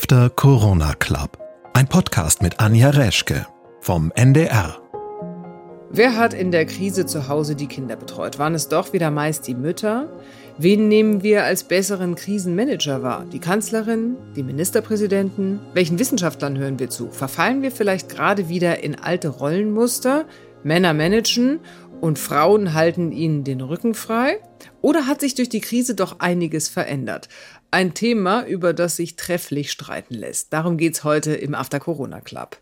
After Corona Club. Ein Podcast mit Anja Reschke vom NDR. Wer hat in der Krise zu Hause die Kinder betreut? Waren es doch wieder meist die Mütter? Wen nehmen wir als besseren Krisenmanager wahr? Die Kanzlerin? Die Ministerpräsidenten? Welchen Wissenschaftlern hören wir zu? Verfallen wir vielleicht gerade wieder in alte Rollenmuster? Männer managen und Frauen halten ihnen den Rücken frei? Oder hat sich durch die Krise doch einiges verändert? Ein Thema, über das sich trefflich streiten lässt. Darum geht's heute im After Corona Club.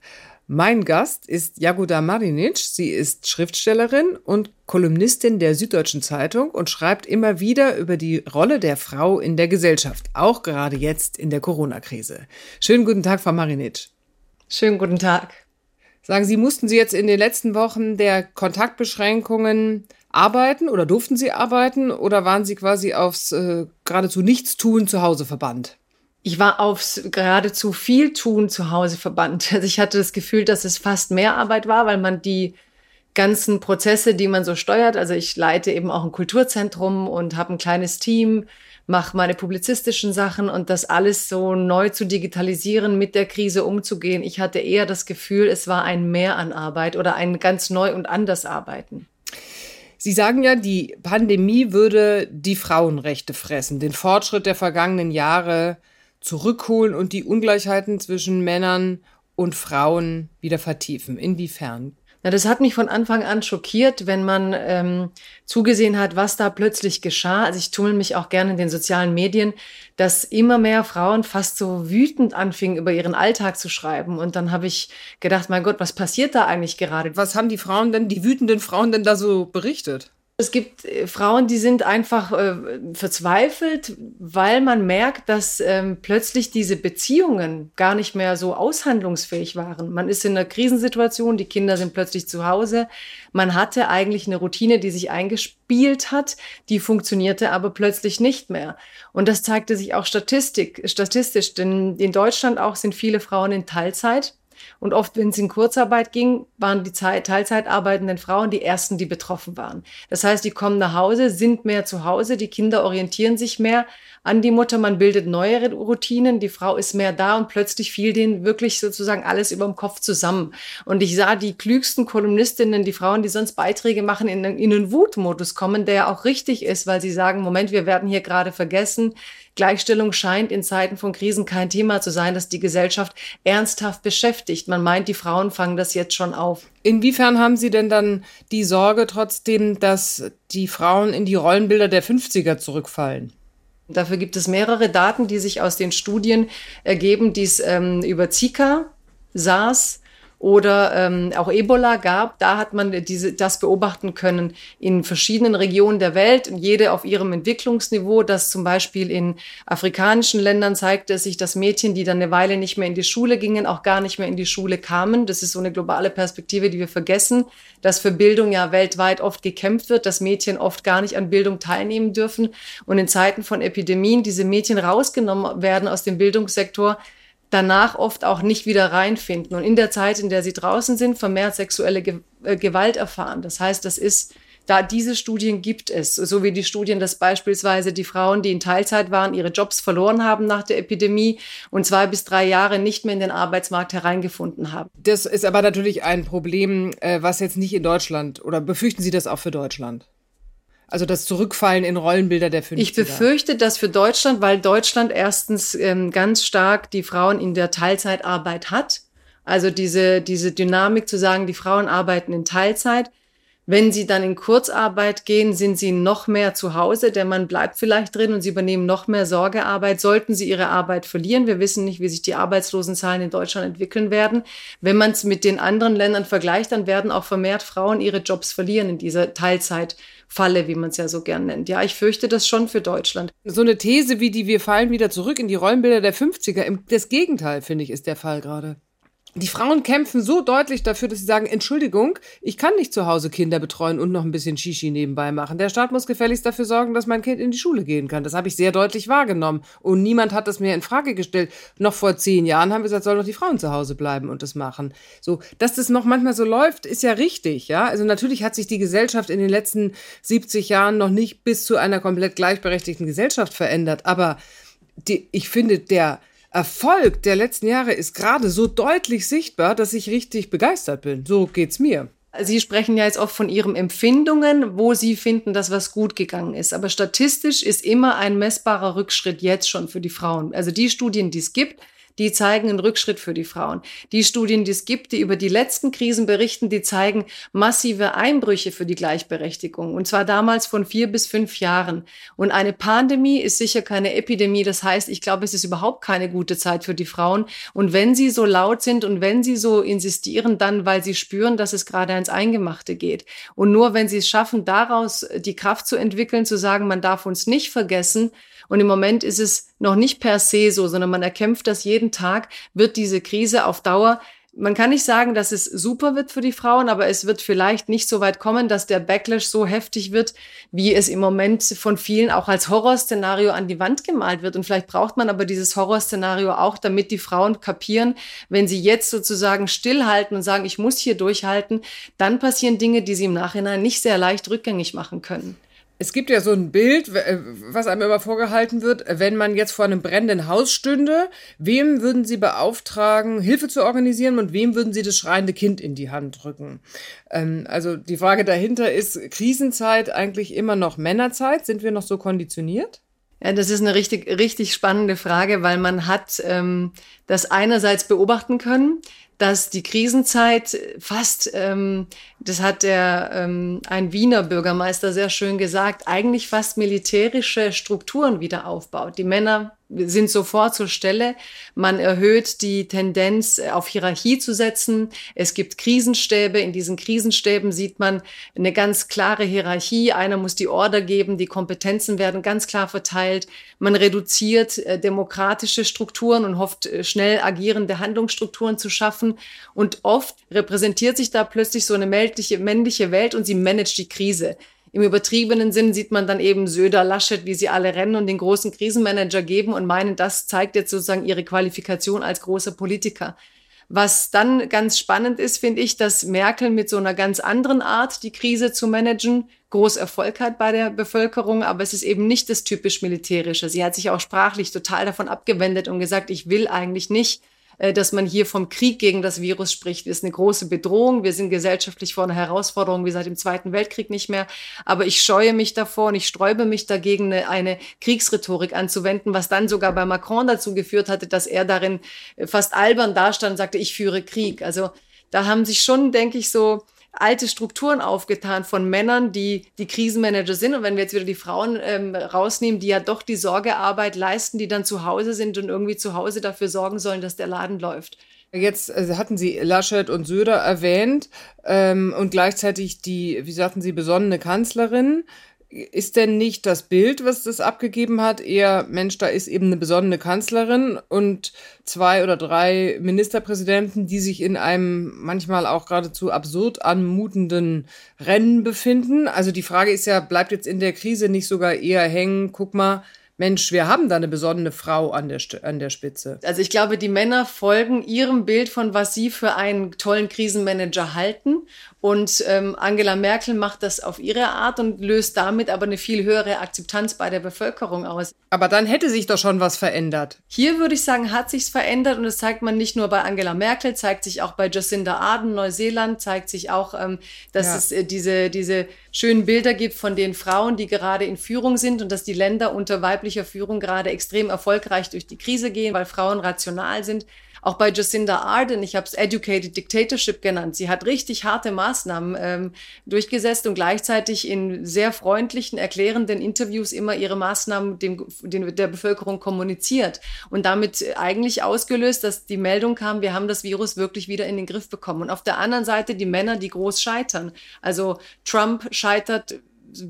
Mein Gast ist Jagoda Marinic. Sie ist Schriftstellerin und Kolumnistin der Süddeutschen Zeitung und schreibt immer wieder über die Rolle der Frau in der Gesellschaft, auch gerade jetzt in der Corona-Krise. Schönen guten Tag, Frau Marinic. Schönen guten Tag. Sagen Sie, mussten Sie jetzt in den letzten Wochen der Kontaktbeschränkungen arbeiten oder durften Sie arbeiten oder waren Sie quasi aufs äh, geradezu Nichtstun zu Hause verbannt? Ich war aufs geradezu viel tun zu Hause verbannt. Also ich hatte das Gefühl, dass es fast mehr Arbeit war, weil man die ganzen Prozesse, die man so steuert, also ich leite eben auch ein Kulturzentrum und habe ein kleines Team, mache meine publizistischen Sachen und das alles so neu zu digitalisieren, mit der Krise umzugehen. Ich hatte eher das Gefühl, es war ein Mehr an Arbeit oder ein ganz neu und anders arbeiten. Sie sagen ja, die Pandemie würde die Frauenrechte fressen, den Fortschritt der vergangenen Jahre zurückholen und die Ungleichheiten zwischen Männern und Frauen wieder vertiefen. Inwiefern? Na, das hat mich von Anfang an schockiert, wenn man ähm, zugesehen hat, was da plötzlich geschah. Also ich tummel mich auch gerne in den sozialen Medien, dass immer mehr Frauen fast so wütend anfingen, über ihren Alltag zu schreiben. Und dann habe ich gedacht, mein Gott, was passiert da eigentlich gerade? Was haben die Frauen denn, die wütenden Frauen denn da so berichtet? Es gibt äh, Frauen, die sind einfach äh, verzweifelt, weil man merkt, dass ähm, plötzlich diese Beziehungen gar nicht mehr so aushandlungsfähig waren. Man ist in einer Krisensituation, die Kinder sind plötzlich zu Hause. Man hatte eigentlich eine Routine, die sich eingespielt hat, die funktionierte aber plötzlich nicht mehr. Und das zeigte sich auch Statistik, statistisch, denn in Deutschland auch sind viele Frauen in Teilzeit. Und oft, wenn es in Kurzarbeit ging, waren die Zeit, Teilzeit arbeitenden Frauen die ersten, die betroffen waren. Das heißt, die kommen nach Hause, sind mehr zu Hause, die Kinder orientieren sich mehr an die Mutter, man bildet neue Routinen, die Frau ist mehr da und plötzlich fiel denen wirklich sozusagen alles über dem Kopf zusammen. Und ich sah die klügsten Kolumnistinnen, die Frauen, die sonst Beiträge machen, in, in einen Wutmodus kommen, der ja auch richtig ist, weil sie sagen, Moment, wir werden hier gerade vergessen. Gleichstellung scheint in Zeiten von Krisen kein Thema zu sein, das die Gesellschaft ernsthaft beschäftigt. Man meint, die Frauen fangen das jetzt schon auf. Inwiefern haben Sie denn dann die Sorge trotzdem, dass die Frauen in die Rollenbilder der 50er zurückfallen? Dafür gibt es mehrere Daten, die sich aus den Studien ergeben, die es ähm, über Zika, SARS, oder ähm, auch Ebola gab. Da hat man diese, das beobachten können in verschiedenen Regionen der Welt jede auf ihrem Entwicklungsniveau. Das zum Beispiel in afrikanischen Ländern zeigte es sich, dass Mädchen, die dann eine Weile nicht mehr in die Schule gingen, auch gar nicht mehr in die Schule kamen. Das ist so eine globale Perspektive, die wir vergessen, dass für Bildung ja weltweit oft gekämpft wird, dass Mädchen oft gar nicht an Bildung teilnehmen dürfen und in Zeiten von Epidemien diese Mädchen rausgenommen werden aus dem Bildungssektor, danach oft auch nicht wieder reinfinden und in der Zeit, in der sie draußen sind, vermehrt sexuelle Ge äh, Gewalt erfahren. Das heißt, das ist da diese Studien gibt es, so wie die Studien, dass beispielsweise die Frauen, die in Teilzeit waren, ihre Jobs verloren haben nach der Epidemie und zwei bis drei Jahre nicht mehr in den Arbeitsmarkt hereingefunden haben. Das ist aber natürlich ein Problem, äh, was jetzt nicht in Deutschland oder befürchten Sie das auch für Deutschland? Also das Zurückfallen in Rollenbilder der 50er. Ich befürchte das für Deutschland, weil Deutschland erstens ähm, ganz stark die Frauen in der Teilzeitarbeit hat. Also diese, diese Dynamik zu sagen, die Frauen arbeiten in Teilzeit. Wenn sie dann in Kurzarbeit gehen, sind sie noch mehr zu Hause. Der Mann bleibt vielleicht drin und sie übernehmen noch mehr Sorgearbeit. Sollten sie ihre Arbeit verlieren, wir wissen nicht, wie sich die Arbeitslosenzahlen in Deutschland entwickeln werden. Wenn man es mit den anderen Ländern vergleicht, dann werden auch vermehrt Frauen ihre Jobs verlieren in dieser Teilzeit. Falle, wie man es ja so gern nennt. Ja, ich fürchte das schon für Deutschland. So eine These wie die, wir fallen wieder zurück in die Rollenbilder der 50er, das Gegenteil, finde ich, ist der Fall gerade die Frauen kämpfen so deutlich dafür, dass sie sagen, Entschuldigung, ich kann nicht zu Hause Kinder betreuen und noch ein bisschen Shishi nebenbei machen. Der Staat muss gefälligst dafür sorgen, dass mein Kind in die Schule gehen kann. Das habe ich sehr deutlich wahrgenommen. Und niemand hat das mir in Frage gestellt. Noch vor zehn Jahren haben wir gesagt, sollen doch die Frauen zu Hause bleiben und das machen. So, dass das noch manchmal so läuft, ist ja richtig, ja. Also natürlich hat sich die Gesellschaft in den letzten 70 Jahren noch nicht bis zu einer komplett gleichberechtigten Gesellschaft verändert. Aber die, ich finde, der, Erfolg der letzten Jahre ist gerade so deutlich sichtbar, dass ich richtig begeistert bin. So geht's mir. Sie sprechen ja jetzt oft von Ihren Empfindungen, wo Sie finden, dass was gut gegangen ist. Aber statistisch ist immer ein messbarer Rückschritt jetzt schon für die Frauen. Also die Studien, die es gibt, die zeigen einen Rückschritt für die Frauen. Die Studien, die es gibt, die über die letzten Krisen berichten, die zeigen massive Einbrüche für die Gleichberechtigung. Und zwar damals von vier bis fünf Jahren. Und eine Pandemie ist sicher keine Epidemie. Das heißt, ich glaube, es ist überhaupt keine gute Zeit für die Frauen. Und wenn sie so laut sind und wenn sie so insistieren, dann, weil sie spüren, dass es gerade ans Eingemachte geht. Und nur wenn sie es schaffen, daraus die Kraft zu entwickeln, zu sagen, man darf uns nicht vergessen, und im Moment ist es noch nicht per se so, sondern man erkämpft das jeden Tag, wird diese Krise auf Dauer man kann nicht sagen, dass es super wird für die Frauen, aber es wird vielleicht nicht so weit kommen, dass der Backlash so heftig wird, wie es im Moment von vielen auch als Horrorszenario an die Wand gemalt wird. Und vielleicht braucht man aber dieses Horrorszenario auch, damit die Frauen kapieren, wenn sie jetzt sozusagen stillhalten und sagen, ich muss hier durchhalten, dann passieren Dinge, die sie im Nachhinein nicht sehr leicht rückgängig machen können. Es gibt ja so ein Bild, äh, was einem immer vorgehalten wird, wenn man jetzt vor einem brennenden Haus stünde, wem würden Sie beauftragen, Hilfe zu organisieren und wem würden Sie das schreiende Kind in die Hand drücken? Ähm, also die Frage dahinter ist, Krisenzeit eigentlich immer noch Männerzeit? Sind wir noch so konditioniert? Ja, das ist eine richtig, richtig spannende Frage, weil man hat ähm, das einerseits beobachten können, dass die Krisenzeit fast, ähm, das hat der ähm, ein Wiener Bürgermeister sehr schön gesagt, eigentlich fast militärische Strukturen wieder aufbaut. Die Männer sind sofort zur Stelle. Man erhöht die Tendenz, äh, auf Hierarchie zu setzen. Es gibt Krisenstäbe. In diesen Krisenstäben sieht man eine ganz klare Hierarchie. Einer muss die Order geben. Die Kompetenzen werden ganz klar verteilt. Man reduziert äh, demokratische Strukturen und hofft, äh, schnell agierende Handlungsstrukturen zu schaffen. Und oft repräsentiert sich da plötzlich so eine männliche, männliche Welt und sie managt die Krise. Im übertriebenen Sinn sieht man dann eben Söder, Laschet, wie sie alle rennen und den großen Krisenmanager geben und meinen, das zeigt jetzt sozusagen ihre Qualifikation als großer Politiker. Was dann ganz spannend ist, finde ich, dass Merkel mit so einer ganz anderen Art, die Krise zu managen, groß Erfolg hat bei der Bevölkerung, aber es ist eben nicht das typisch militärische. Sie hat sich auch sprachlich total davon abgewendet und gesagt, ich will eigentlich nicht dass man hier vom Krieg gegen das Virus spricht. Ist eine große Bedrohung. Wir sind gesellschaftlich vor einer Herausforderung wie seit dem Zweiten Weltkrieg nicht mehr. Aber ich scheue mich davor und ich sträube mich dagegen, eine, eine Kriegsrhetorik anzuwenden, was dann sogar bei Macron dazu geführt hatte, dass er darin fast albern dastand und sagte, ich führe Krieg. Also da haben sich schon, denke ich, so alte Strukturen aufgetan von Männern, die die Krisenmanager sind. Und wenn wir jetzt wieder die Frauen ähm, rausnehmen, die ja doch die Sorgearbeit leisten, die dann zu Hause sind und irgendwie zu Hause dafür sorgen sollen, dass der Laden läuft. Jetzt äh, hatten Sie Laschet und Söder erwähnt ähm, und gleichzeitig die, wie sagten Sie, besonnene Kanzlerin ist denn nicht das Bild, was das abgegeben hat, eher, Mensch, da ist eben eine besondere Kanzlerin und zwei oder drei Ministerpräsidenten, die sich in einem manchmal auch geradezu absurd anmutenden Rennen befinden? Also die Frage ist ja, bleibt jetzt in der Krise nicht sogar eher hängen, guck mal, Mensch, wir haben da eine besondere Frau an der, an der Spitze. Also ich glaube, die Männer folgen ihrem Bild von, was sie für einen tollen Krisenmanager halten. Und ähm, Angela Merkel macht das auf ihre Art und löst damit aber eine viel höhere Akzeptanz bei der Bevölkerung aus. Aber dann hätte sich doch schon was verändert. Hier würde ich sagen, hat sich's verändert und das zeigt man nicht nur bei Angela Merkel, zeigt sich auch bei Jacinda Ardern, Neuseeland, zeigt sich auch, ähm, dass ja. es äh, diese, diese schönen Bilder gibt von den Frauen, die gerade in Führung sind und dass die Länder unter weiblicher Führung gerade extrem erfolgreich durch die Krise gehen, weil Frauen rational sind. Auch bei Jacinda Ardern, ich habe es Educated Dictatorship genannt, sie hat richtig harte Maßnahmen ähm, durchgesetzt und gleichzeitig in sehr freundlichen, erklärenden Interviews immer ihre Maßnahmen dem, dem, der Bevölkerung kommuniziert und damit eigentlich ausgelöst, dass die Meldung kam, wir haben das Virus wirklich wieder in den Griff bekommen. Und auf der anderen Seite die Männer, die groß scheitern. Also Trump scheitert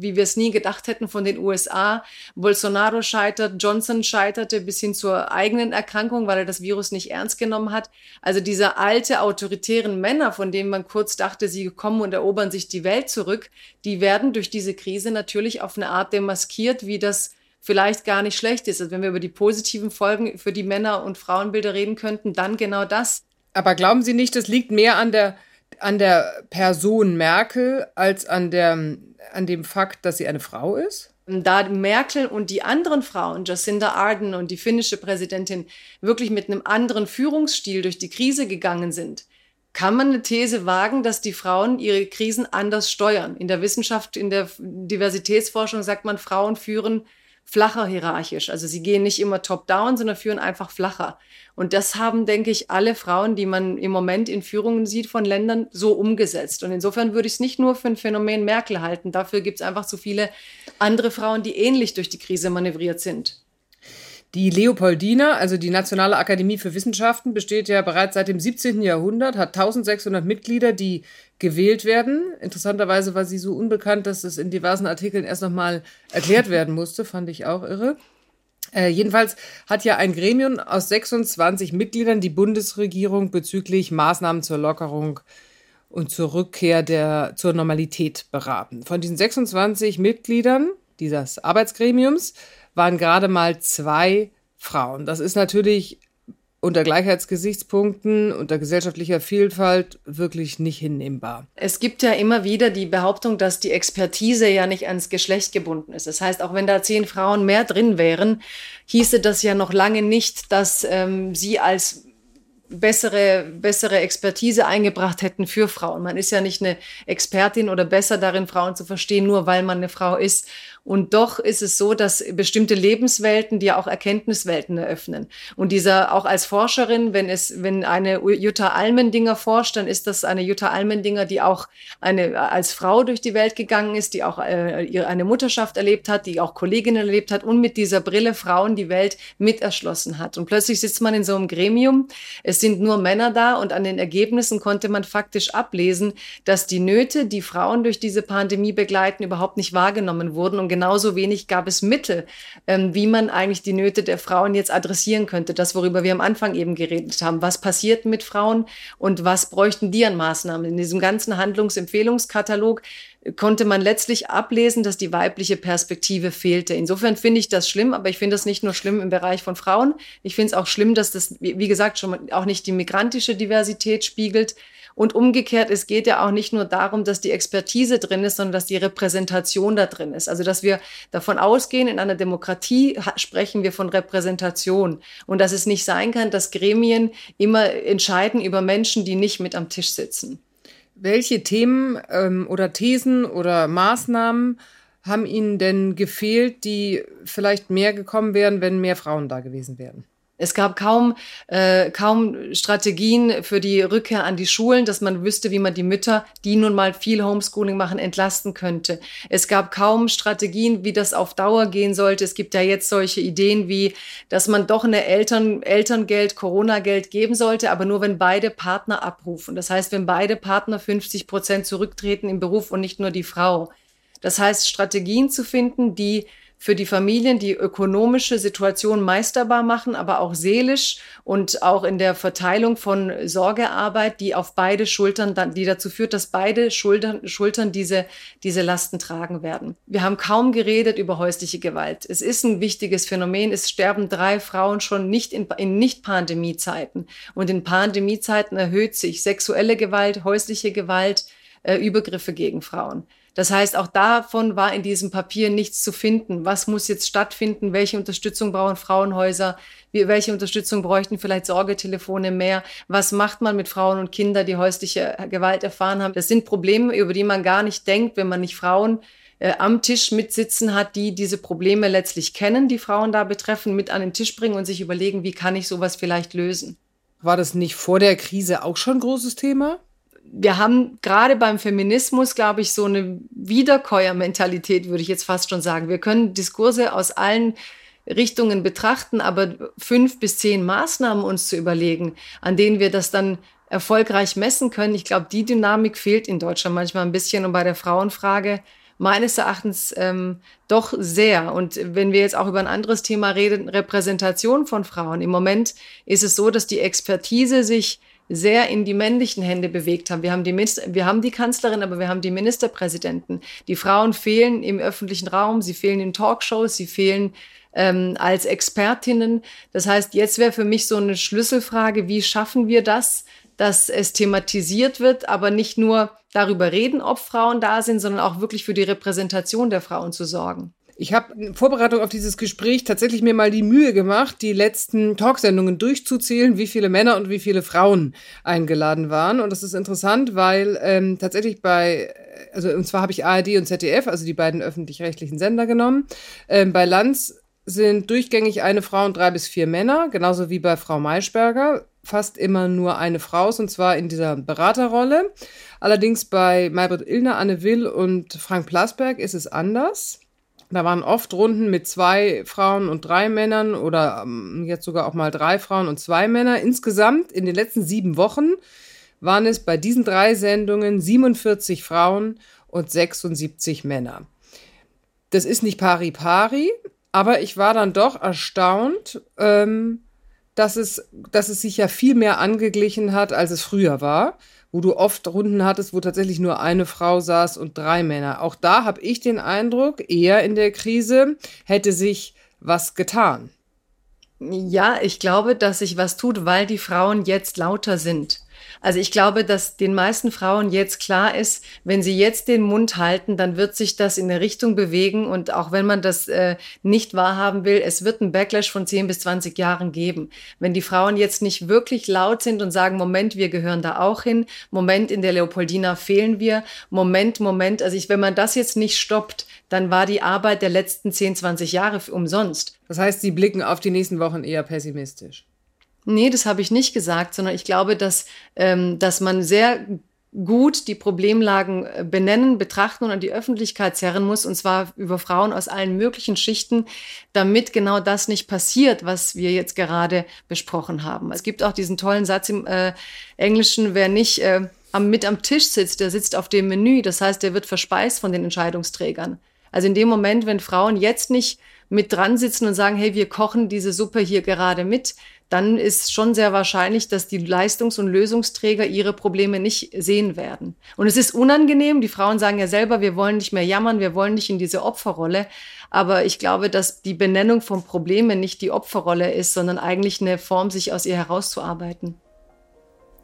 wie wir es nie gedacht hätten von den USA. Bolsonaro scheitert, Johnson scheiterte bis hin zur eigenen Erkrankung, weil er das Virus nicht ernst genommen hat. Also diese alte autoritären Männer, von denen man kurz dachte, sie kommen und erobern sich die Welt zurück, die werden durch diese Krise natürlich auf eine Art demaskiert, wie das vielleicht gar nicht schlecht ist. Also wenn wir über die positiven Folgen für die Männer- und Frauenbilder reden könnten, dann genau das. Aber glauben Sie nicht, das liegt mehr an der, an der Person Merkel als an der an dem Fakt, dass sie eine Frau ist? Da Merkel und die anderen Frauen, Jacinda Ardern und die finnische Präsidentin, wirklich mit einem anderen Führungsstil durch die Krise gegangen sind, kann man eine These wagen, dass die Frauen ihre Krisen anders steuern. In der Wissenschaft, in der Diversitätsforschung sagt man, Frauen führen flacher hierarchisch. Also sie gehen nicht immer top-down, sondern führen einfach flacher. Und das haben, denke ich, alle Frauen, die man im Moment in Führungen sieht von Ländern, so umgesetzt. Und insofern würde ich es nicht nur für ein Phänomen Merkel halten. Dafür gibt es einfach so viele andere Frauen, die ähnlich durch die Krise manövriert sind. Die Leopoldina, also die Nationale Akademie für Wissenschaften, besteht ja bereits seit dem 17. Jahrhundert, hat 1600 Mitglieder, die gewählt werden. Interessanterweise war sie so unbekannt, dass es in diversen Artikeln erst nochmal erklärt werden musste, fand ich auch irre. Äh, jedenfalls hat ja ein Gremium aus 26 Mitgliedern die Bundesregierung bezüglich Maßnahmen zur Lockerung und zur Rückkehr der, zur Normalität beraten. Von diesen 26 Mitgliedern dieses Arbeitsgremiums waren gerade mal zwei Frauen. Das ist natürlich unter Gleichheitsgesichtspunkten, unter gesellschaftlicher Vielfalt wirklich nicht hinnehmbar. Es gibt ja immer wieder die Behauptung, dass die Expertise ja nicht ans Geschlecht gebunden ist. Das heißt, auch wenn da zehn Frauen mehr drin wären, hieße das ja noch lange nicht, dass ähm, sie als bessere, bessere Expertise eingebracht hätten für Frauen. Man ist ja nicht eine Expertin oder besser darin, Frauen zu verstehen, nur weil man eine Frau ist. Und doch ist es so, dass bestimmte Lebenswelten dir auch Erkenntniswelten eröffnen. Und dieser, auch als Forscherin, wenn es, wenn eine Jutta Almendinger forscht, dann ist das eine Jutta Almendinger, die auch eine, als Frau durch die Welt gegangen ist, die auch äh, eine Mutterschaft erlebt hat, die auch Kolleginnen erlebt hat und mit dieser Brille Frauen die Welt miterschlossen hat. Und plötzlich sitzt man in so einem Gremium. Es sind nur Männer da und an den Ergebnissen konnte man faktisch ablesen, dass die Nöte, die Frauen durch diese Pandemie begleiten, überhaupt nicht wahrgenommen wurden. Und genauso wenig gab es Mittel, ähm, wie man eigentlich die Nöte der Frauen jetzt adressieren könnte. Das, worüber wir am Anfang eben geredet haben. Was passiert mit Frauen und was bräuchten die an Maßnahmen? In diesem ganzen Handlungsempfehlungskatalog konnte man letztlich ablesen, dass die weibliche Perspektive fehlte. Insofern finde ich das schlimm, aber ich finde das nicht nur schlimm im Bereich von Frauen. Ich finde es auch schlimm, dass das, wie gesagt, schon auch nicht die migrantische Diversität spiegelt. Und umgekehrt, es geht ja auch nicht nur darum, dass die Expertise drin ist, sondern dass die Repräsentation da drin ist. Also, dass wir davon ausgehen, in einer Demokratie sprechen wir von Repräsentation und dass es nicht sein kann, dass Gremien immer entscheiden über Menschen, die nicht mit am Tisch sitzen. Welche Themen ähm, oder Thesen oder Maßnahmen haben Ihnen denn gefehlt, die vielleicht mehr gekommen wären, wenn mehr Frauen da gewesen wären? Es gab kaum, äh, kaum Strategien für die Rückkehr an die Schulen, dass man wüsste, wie man die Mütter, die nun mal viel Homeschooling machen, entlasten könnte. Es gab kaum Strategien, wie das auf Dauer gehen sollte. Es gibt ja jetzt solche Ideen wie, dass man doch eine Eltern, Elterngeld, Corona-Geld geben sollte, aber nur wenn beide Partner abrufen. Das heißt, wenn beide Partner 50 Prozent zurücktreten im Beruf und nicht nur die Frau. Das heißt, Strategien zu finden, die für die Familien die ökonomische Situation meisterbar machen, aber auch seelisch und auch in der Verteilung von Sorgearbeit, die auf beide Schultern, die dazu führt, dass beide Schultern, Schultern diese, diese Lasten tragen werden. Wir haben kaum geredet über häusliche Gewalt. Es ist ein wichtiges Phänomen. Es sterben drei Frauen schon nicht in, in Nicht-Pandemie-Zeiten. Und in Pandemie-Zeiten erhöht sich sexuelle Gewalt, häusliche Gewalt, äh, Übergriffe gegen Frauen. Das heißt, auch davon war in diesem Papier nichts zu finden. Was muss jetzt stattfinden? Welche Unterstützung brauchen Frauenhäuser? Welche Unterstützung bräuchten vielleicht Sorgetelefone mehr? Was macht man mit Frauen und Kindern, die häusliche Gewalt erfahren haben? Das sind Probleme, über die man gar nicht denkt, wenn man nicht Frauen äh, am Tisch mitsitzen hat, die diese Probleme letztlich kennen, die Frauen da betreffen, mit an den Tisch bringen und sich überlegen, wie kann ich sowas vielleicht lösen. War das nicht vor der Krise auch schon ein großes Thema? Wir haben gerade beim Feminismus, glaube ich, so eine Wiederkäuermentalität, würde ich jetzt fast schon sagen. Wir können Diskurse aus allen Richtungen betrachten, aber fünf bis zehn Maßnahmen uns zu überlegen, an denen wir das dann erfolgreich messen können. Ich glaube, die Dynamik fehlt in Deutschland manchmal ein bisschen und bei der Frauenfrage meines Erachtens ähm, doch sehr. Und wenn wir jetzt auch über ein anderes Thema reden, Repräsentation von Frauen. Im Moment ist es so, dass die Expertise sich sehr in die männlichen Hände bewegt haben. Wir haben die, wir haben die Kanzlerin, aber wir haben die Ministerpräsidenten. Die Frauen fehlen im öffentlichen Raum, sie fehlen in Talkshows, sie fehlen ähm, als Expertinnen. Das heißt, jetzt wäre für mich so eine Schlüsselfrage, wie schaffen wir das, dass es thematisiert wird, aber nicht nur darüber reden, ob Frauen da sind, sondern auch wirklich für die Repräsentation der Frauen zu sorgen. Ich habe in Vorbereitung auf dieses Gespräch tatsächlich mir mal die Mühe gemacht, die letzten Talksendungen durchzuzählen, wie viele Männer und wie viele Frauen eingeladen waren. Und das ist interessant, weil ähm, tatsächlich bei, also und zwar habe ich ARD und ZDF, also die beiden öffentlich-rechtlichen Sender genommen. Ähm, bei Lanz sind durchgängig eine Frau und drei bis vier Männer, genauso wie bei Frau Maischberger. Fast immer nur eine Frau, und zwar in dieser Beraterrolle. Allerdings bei Maybrit Illner, Anne Will und Frank Plasberg ist es anders. Da waren oft Runden mit zwei Frauen und drei Männern oder ähm, jetzt sogar auch mal drei Frauen und zwei Männer. Insgesamt in den letzten sieben Wochen waren es bei diesen drei Sendungen 47 Frauen und 76 Männer. Das ist nicht pari pari, aber ich war dann doch erstaunt, ähm, dass, es, dass es sich ja viel mehr angeglichen hat, als es früher war wo du oft Runden hattest, wo tatsächlich nur eine Frau saß und drei Männer. Auch da habe ich den Eindruck, eher in der Krise hätte sich was getan. Ja, ich glaube, dass sich was tut, weil die Frauen jetzt lauter sind. Also ich glaube, dass den meisten Frauen jetzt klar ist, wenn sie jetzt den Mund halten, dann wird sich das in eine Richtung bewegen. Und auch wenn man das äh, nicht wahrhaben will, es wird einen Backlash von 10 bis 20 Jahren geben. Wenn die Frauen jetzt nicht wirklich laut sind und sagen, Moment, wir gehören da auch hin, Moment, in der Leopoldina fehlen wir, Moment, Moment, also ich, wenn man das jetzt nicht stoppt, dann war die Arbeit der letzten 10, 20 Jahre umsonst. Das heißt, Sie blicken auf die nächsten Wochen eher pessimistisch. Nee, das habe ich nicht gesagt, sondern ich glaube, dass, ähm, dass man sehr gut die Problemlagen äh, benennen, betrachten und an die Öffentlichkeit zerren muss, und zwar über Frauen aus allen möglichen Schichten, damit genau das nicht passiert, was wir jetzt gerade besprochen haben. Es gibt auch diesen tollen Satz im äh, Englischen, wer nicht äh, am, mit am Tisch sitzt, der sitzt auf dem Menü. Das heißt, der wird verspeist von den Entscheidungsträgern. Also in dem Moment, wenn Frauen jetzt nicht mit dran sitzen und sagen, hey, wir kochen diese Suppe hier gerade mit, dann ist schon sehr wahrscheinlich, dass die Leistungs- und Lösungsträger ihre Probleme nicht sehen werden. Und es ist unangenehm. Die Frauen sagen ja selber, wir wollen nicht mehr jammern, wir wollen nicht in diese Opferrolle. Aber ich glaube, dass die Benennung von Problemen nicht die Opferrolle ist, sondern eigentlich eine Form, sich aus ihr herauszuarbeiten.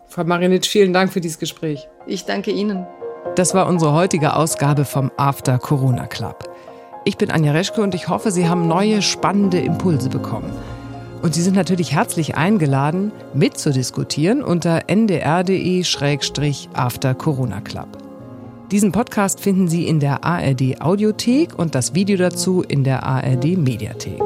Frau Marinitsch, vielen Dank für dieses Gespräch. Ich danke Ihnen. Das war unsere heutige Ausgabe vom After Corona Club. Ich bin Anja Reschke und ich hoffe, Sie haben neue spannende Impulse bekommen. Und Sie sind natürlich herzlich eingeladen, mitzudiskutieren unter ndr.de-after Corona Club. Diesen Podcast finden Sie in der ARD Audiothek und das Video dazu in der ARD Mediathek.